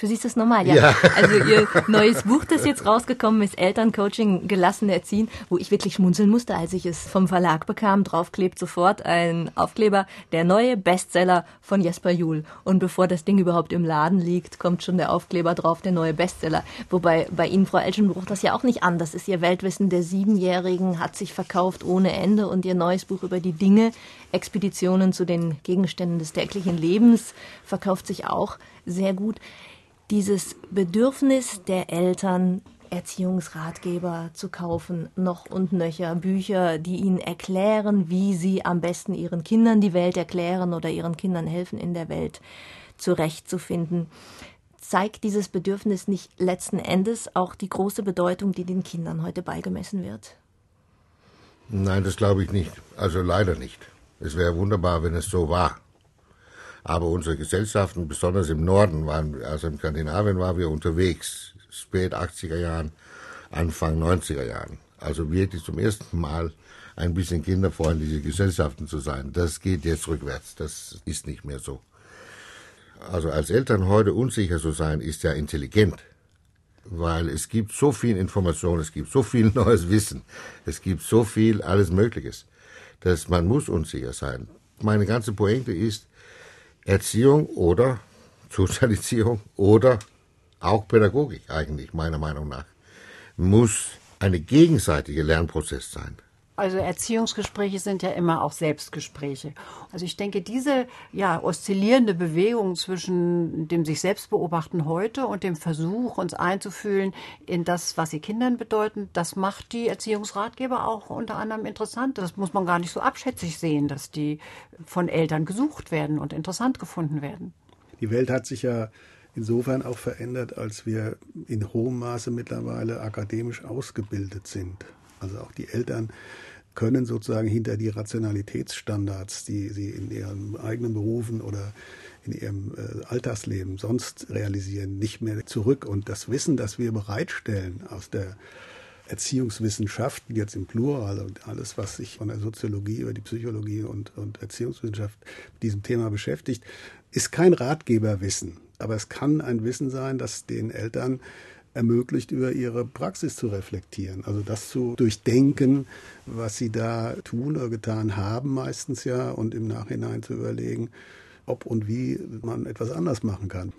Für Sie ist das normal, ja. ja. Also Ihr neues Buch, das jetzt rausgekommen ist, Elterncoaching gelassen erziehen, wo ich wirklich schmunzeln musste, als ich es vom Verlag bekam. Drauf klebt sofort ein Aufkleber, der neue Bestseller von Jesper Juhl. Und bevor das Ding überhaupt im Laden liegt, kommt schon der Aufkleber drauf, der neue Bestseller. Wobei bei Ihnen, Frau Elschenbruch, das ja auch nicht anders ist. Ihr Weltwissen der Siebenjährigen hat sich verkauft ohne Ende und Ihr neues Buch über die Dinge, Expeditionen zu den Gegenständen des täglichen Lebens, verkauft sich auch sehr gut dieses Bedürfnis der Eltern, Erziehungsratgeber zu kaufen, noch und nöcher, Bücher, die ihnen erklären, wie sie am besten ihren Kindern die Welt erklären oder ihren Kindern helfen, in der Welt zurechtzufinden. Zeigt dieses Bedürfnis nicht letzten Endes auch die große Bedeutung, die den Kindern heute beigemessen wird? Nein, das glaube ich nicht. Also leider nicht. Es wäre wunderbar, wenn es so war. Aber unsere Gesellschaften, besonders im Norden, waren, also in Skandinavien waren wir unterwegs, spät 80er Jahren, Anfang 90er Jahren. Also wirklich zum ersten Mal ein bisschen kinderfreundliche Gesellschaften zu sein. Das geht jetzt rückwärts. Das ist nicht mehr so. Also als Eltern heute unsicher zu sein, ist ja intelligent. Weil es gibt so viel Information, es gibt so viel neues Wissen, es gibt so viel alles Mögliches, dass man muss unsicher sein. Meine ganze Pointe ist, Erziehung oder Sozialisierung oder auch Pädagogik eigentlich, meiner Meinung nach, muss eine gegenseitige Lernprozess sein. Also Erziehungsgespräche sind ja immer auch Selbstgespräche. Also ich denke, diese ja oszillierende Bewegung zwischen dem sich selbst beobachten heute und dem Versuch, uns einzufühlen in das, was sie Kindern bedeuten, das macht die Erziehungsratgeber auch unter anderem interessant. Das muss man gar nicht so abschätzig sehen, dass die von Eltern gesucht werden und interessant gefunden werden. Die Welt hat sich ja insofern auch verändert, als wir in hohem Maße mittlerweile akademisch ausgebildet sind. Also auch die Eltern können sozusagen hinter die Rationalitätsstandards, die sie in ihren eigenen Berufen oder in ihrem äh, Alltagsleben sonst realisieren, nicht mehr zurück. Und das Wissen, das wir bereitstellen aus der Erziehungswissenschaften jetzt im Plural und alles, was sich von der Soziologie über die Psychologie und, und Erziehungswissenschaft mit diesem Thema beschäftigt, ist kein Ratgeberwissen. Aber es kann ein Wissen sein, das den Eltern ermöglicht, über ihre Praxis zu reflektieren. Also das zu durchdenken, was sie da tun oder getan haben, meistens ja, und im Nachhinein zu überlegen, ob und wie man etwas anders machen kann.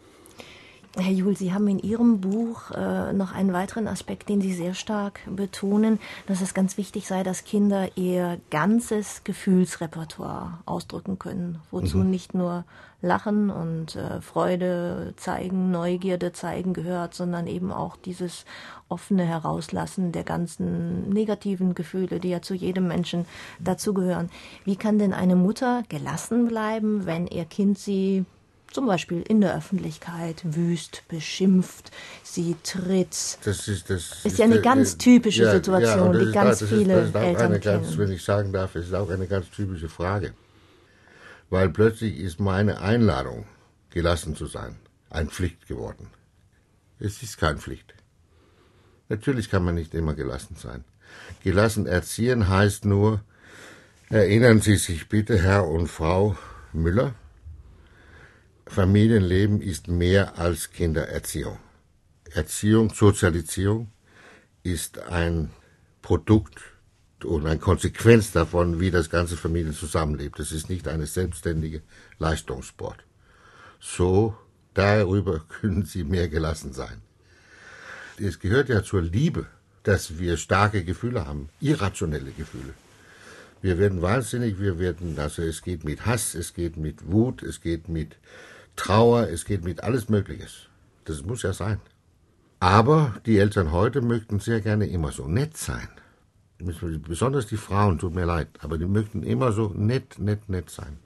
Herr Juhl, Sie haben in Ihrem Buch äh, noch einen weiteren Aspekt, den Sie sehr stark betonen, dass es ganz wichtig sei, dass Kinder ihr ganzes Gefühlsrepertoire ausdrücken können, wozu mhm. nicht nur Lachen und äh, Freude zeigen, Neugierde zeigen gehört, sondern eben auch dieses offene Herauslassen der ganzen negativen Gefühle, die ja zu jedem Menschen dazugehören. Wie kann denn eine Mutter gelassen bleiben, wenn ihr Kind sie zum Beispiel in der Öffentlichkeit wüst, beschimpft, sie tritt. Das ist, das ist ja eine ganz typische ja, Situation, ja, die ganz ist, viele das ist auch Eltern eine kennen. Ganz, wenn ich sagen darf, ist auch eine ganz typische Frage. Weil plötzlich ist meine Einladung, gelassen zu sein, ein Pflicht geworden. Es ist keine Pflicht. Natürlich kann man nicht immer gelassen sein. Gelassen erziehen heißt nur, erinnern Sie sich bitte, Herr und Frau Müller, Familienleben ist mehr als Kindererziehung. Erziehung, Sozialisierung ist ein Produkt und eine Konsequenz davon, wie das ganze Familien zusammenlebt. Es ist nicht eine selbstständige Leistungssport. So, darüber können Sie mehr gelassen sein. Es gehört ja zur Liebe, dass wir starke Gefühle haben, irrationelle Gefühle. Wir werden wahnsinnig, wir werden, also es geht mit Hass, es geht mit Wut, es geht mit Trauer, es geht mit alles Mögliches. Das muss ja sein. Aber die Eltern heute möchten sehr gerne immer so nett sein. Besonders die Frauen, tut mir leid, aber die möchten immer so nett, nett, nett sein.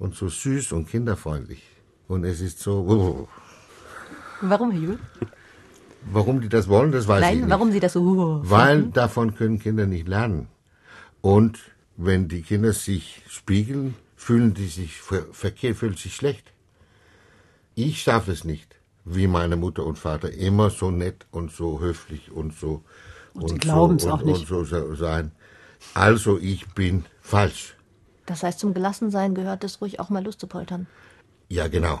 Und so süß und kinderfreundlich. Und es ist so. Warum, Herr? Warum die das wollen, das weiß Nein, ich nicht. warum Sie das so. Weil finden? davon können Kinder nicht lernen. Und wenn die Kinder sich spiegeln, fühlen die sich verkehrt, fühlen sich schlecht. Ich schaffe es nicht, wie meine Mutter und Vater, immer so nett und so höflich und so und, und glauben es auch nicht. Und so sein. Also ich bin falsch. Das heißt, zum Gelassensein gehört es ruhig auch mal Lust zu poltern. Ja, genau.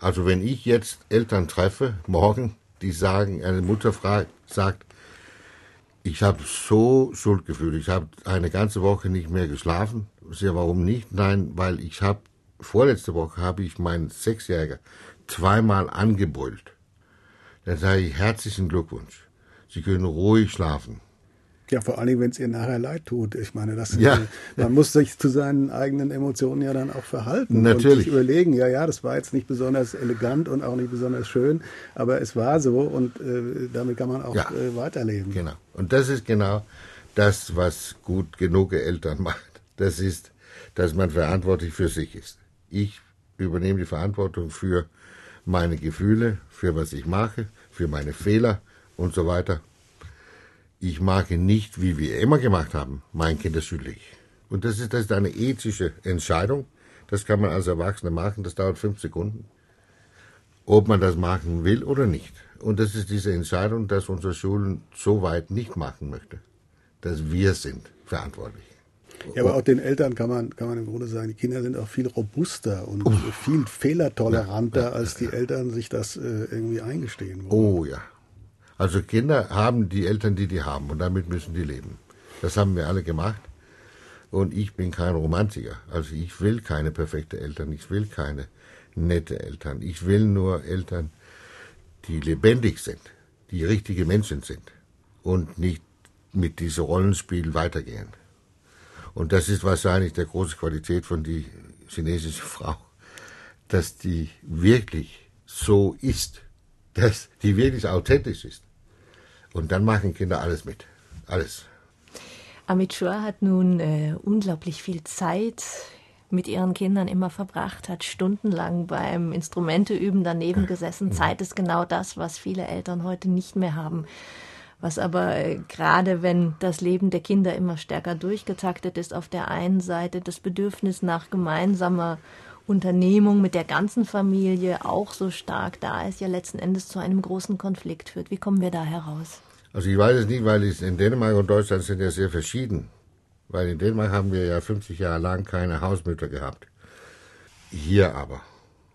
Also wenn ich jetzt Eltern treffe, morgen, die sagen, eine Mutter fragt, sagt, ich habe so Schuldgefühle, ich habe eine ganze Woche nicht mehr geschlafen. Ja, warum nicht? Nein, weil ich habe vorletzte Woche habe ich meinen Sechsjähriger zweimal angebrüllt. Dann sage ich herzlichen Glückwunsch. Sie können ruhig schlafen. Ja, vor allem, wenn es ihr nachher leid tut. Ich meine, das ja. man muss sich zu seinen eigenen Emotionen ja dann auch verhalten. Natürlich. Und sich überlegen, ja, ja, das war jetzt nicht besonders elegant und auch nicht besonders schön, aber es war so und äh, damit kann man auch ja. äh, weiterleben. Genau. Und das ist genau das, was gut genug Eltern macht. Das ist, dass man verantwortlich für sich ist. Ich übernehme die Verantwortung für meine Gefühle, für was ich mache, für meine Fehler und so weiter. Ich mache nicht, wie wir immer gemacht haben, mein Kind ist schuldig. Und das ist, das ist eine ethische Entscheidung. Das kann man als Erwachsener machen, das dauert fünf Sekunden. Ob man das machen will oder nicht. Und das ist diese Entscheidung, dass unsere Schulen so weit nicht machen möchte. Dass wir sind verantwortlich. Ja, aber auch den Eltern kann man, kann man im Grunde sagen, die Kinder sind auch viel robuster und oh. viel fehlertoleranter, ja, ja, als die Eltern sich das äh, irgendwie eingestehen wollen. Oh ja. Also Kinder haben die Eltern, die die haben und damit müssen die leben. Das haben wir alle gemacht. Und ich bin kein Romantiker. Also ich will keine perfekte Eltern, ich will keine nette Eltern. Ich will nur Eltern, die lebendig sind, die richtige Menschen sind und nicht mit diesem Rollenspiel weitergehen. Und das ist wahrscheinlich der große Qualität von die chinesische Frau, dass die wirklich so ist, dass die wirklich authentisch ist. Und dann machen Kinder alles mit. Alles. Amit Shua hat nun äh, unglaublich viel Zeit mit ihren Kindern immer verbracht, hat stundenlang beim Instrumenteüben daneben gesessen. Zeit ist genau das, was viele Eltern heute nicht mehr haben was aber äh, gerade wenn das Leben der Kinder immer stärker durchgetaktet ist, auf der einen Seite das Bedürfnis nach gemeinsamer Unternehmung mit der ganzen Familie auch so stark da ist, ja letzten Endes zu einem großen Konflikt führt. Wie kommen wir da heraus? Also ich weiß es nicht, weil es in Dänemark und Deutschland sind ja sehr verschieden. Weil in Dänemark haben wir ja 50 Jahre lang keine Hausmütter gehabt. Hier aber.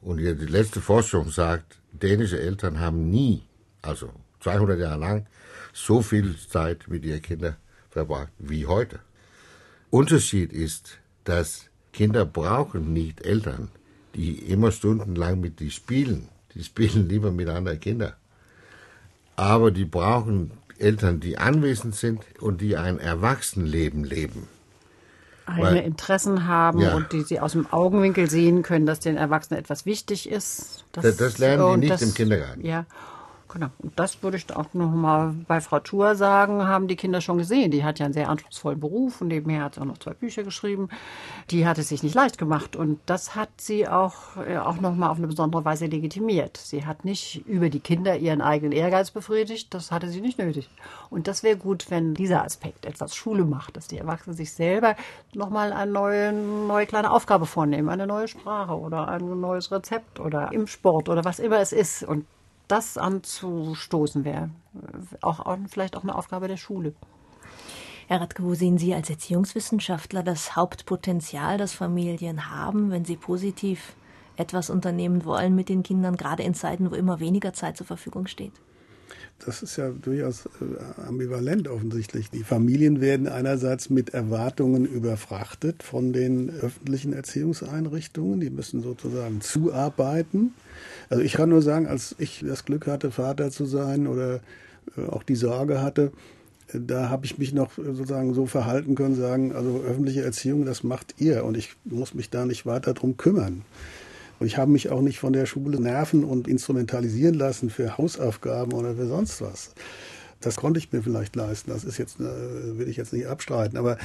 Und die letzte Forschung sagt, dänische Eltern haben nie, also 200 Jahre lang, so viel Zeit mit ihren Kindern verbracht wie heute. Unterschied ist, dass Kinder brauchen nicht Eltern, die immer stundenlang mit die spielen. die spielen lieber mit anderen Kindern. Aber die brauchen Eltern, die anwesend sind und die ein Erwachsenenleben leben. Eigene Interessen haben Ja. und die sie aus dem Augenwinkel sehen können, dass den Erwachsenen etwas wichtig ist. Das- das lernen die nicht im Kindergarten. Ja, genau. Und das würde ich auch noch mal bei Frau Thur sagen, haben die Kinder schon gesehen. Die hat ja einen sehr anspruchsvollen Beruf und nebenher hat sie auch noch zwei Bücher geschrieben. Die hat es sich nicht leicht gemacht und das hat sie auch, äh, auch noch mal auf eine besondere Weise legitimiert. Sie hat nicht über die Kinder ihren eigenen Ehrgeiz befriedigt, das hatte sie nicht nötig. Und das wäre gut, wenn dieser Aspekt etwas Schule macht, dass die Erwachsenen sich selber noch mal eine neue, neue kleine Aufgabe vornehmen, eine neue Sprache oder ein neues Rezept oder im Sport oder was immer es ist. Und das anzustoßen wäre auch, auch vielleicht auch eine Aufgabe der Schule. Herr Radke, wo sehen Sie als Erziehungswissenschaftler das Hauptpotenzial, das Familien haben, wenn sie positiv etwas unternehmen wollen mit den Kindern, gerade in Zeiten, wo immer weniger Zeit zur Verfügung steht? Das ist ja durchaus äh, ambivalent offensichtlich. Die Familien werden einerseits mit Erwartungen überfrachtet von den öffentlichen Erziehungseinrichtungen. Die müssen sozusagen zuarbeiten. Also ich kann nur sagen, als ich das Glück hatte, Vater zu sein oder äh, auch die Sorge hatte, äh, da habe ich mich noch sozusagen so verhalten können, sagen, also öffentliche Erziehung, das macht ihr und ich muss mich da nicht weiter drum kümmern. Und ich habe mich auch nicht von der Schule nerven und instrumentalisieren lassen für Hausaufgaben oder für sonst was. Das konnte ich mir vielleicht leisten. Das ist jetzt, äh, will ich jetzt nicht abstreiten. Aber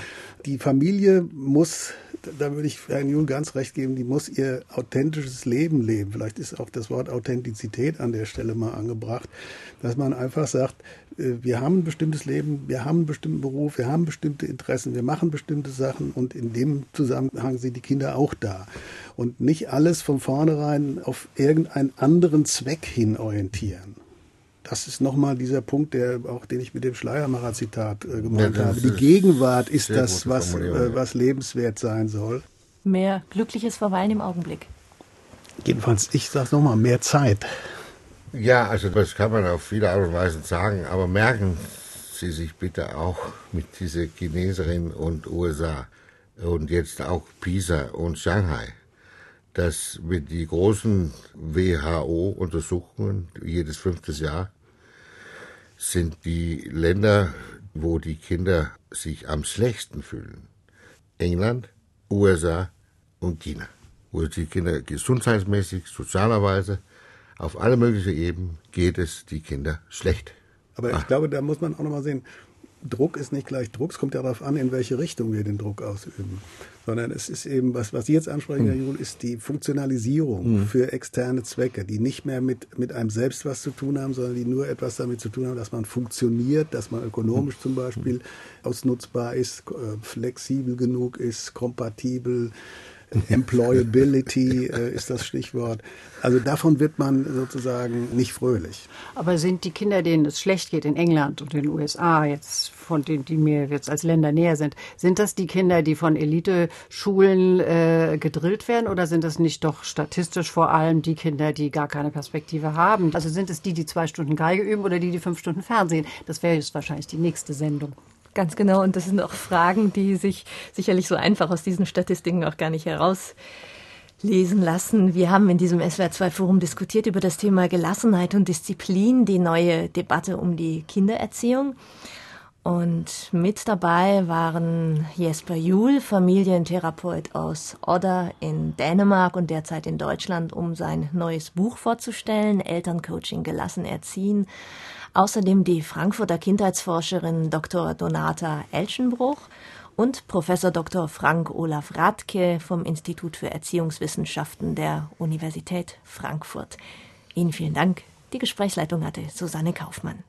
die Familie muss, da würde ich Herrn Juhl ganz recht geben, die muss ihr authentisches Leben leben. Vielleicht ist auch das Wort Authentizität an der Stelle mal angebracht, dass man einfach sagt, äh, wir haben ein bestimmtes Leben, wir haben einen bestimmten Beruf, wir haben bestimmte Interessen, wir machen bestimmte Sachen und in dem Zusammenhang sind die Kinder auch da. Und nicht alles von vornherein auf irgendeinen anderen Zweck hin orientieren. Das ist nochmal dieser Punkt, der auch den ich mit dem Schleiermacher-Zitat äh, gemeint Ja, habe. Die Gegenwart ist das, was, äh, was lebenswert sein soll. Mehr glückliches Verweilen im Augenblick. Jedenfalls, ich sag's nochmal, mehr Zeit. Ja, also das kann man auf viele Art und Weise sagen, aber merken Sie sich bitte auch mit dieser Chineserin und USA und jetzt auch Pisa und Shanghai, dass mit die großen WHO-Untersuchungen jedes fünftes Jahr sind die Länder, wo die Kinder sich am schlechtesten fühlen. England, USA und China, wo die Kinder gesundheitsmäßig, sozialerweise, auf alle möglichen Ebenen geht es die Kinder schlecht. Aber ich glaube, da muss man auch nochmal sehen, Druck ist nicht gleich Druck. Es kommt ja darauf an, in welche Richtung wir den Druck ausüben. Sondern es ist eben, was, was Sie jetzt ansprechen, Herr Jul, ist die Funktionalisierung für externe Zwecke, die nicht mehr mit, mit einem selbst was zu tun haben, sondern die nur etwas damit zu tun haben, dass man funktioniert, dass man ökonomisch zum Beispiel ausnutzbar ist, äh, flexibel genug ist, kompatibel, Employability äh, ist das Stichwort. Also davon wird man sozusagen nicht fröhlich. Aber sind die Kinder, denen es schlecht geht in England und in den USA, jetzt von denen, die mir jetzt als Länder näher sind, sind das die Kinder, die von Eliteschulen äh, gedrillt werden oder sind das nicht doch statistisch vor allem die Kinder, die gar keine Perspektive haben? Also sind es die, die zwei Stunden Geige üben oder die, die fünf Stunden Fernsehen? Das wäre jetzt wahrscheinlich die nächste Sendung. Ganz genau. Und das sind auch Fragen, die sich sicherlich so einfach aus diesen Statistiken auch gar nicht herauslesen lassen. Wir haben in diesem SWR2-Forum diskutiert über das Thema Gelassenheit und Disziplin, die neue Debatte um die Kindererziehung. Und mit dabei waren Jesper Juhl, Familientherapeut aus Odder in Dänemark und derzeit in Deutschland, um sein neues Buch vorzustellen, Elterncoaching gelassen erziehen. Außerdem die Frankfurter Kindheitsforscherin Dr. Donata Elschenbruch und Professor Dr. Frank Olaf Radke vom Institut für Erziehungswissenschaften der Universität Frankfurt. Ihnen vielen Dank. Die Gesprächsleitung hatte Susanne Kaufmann.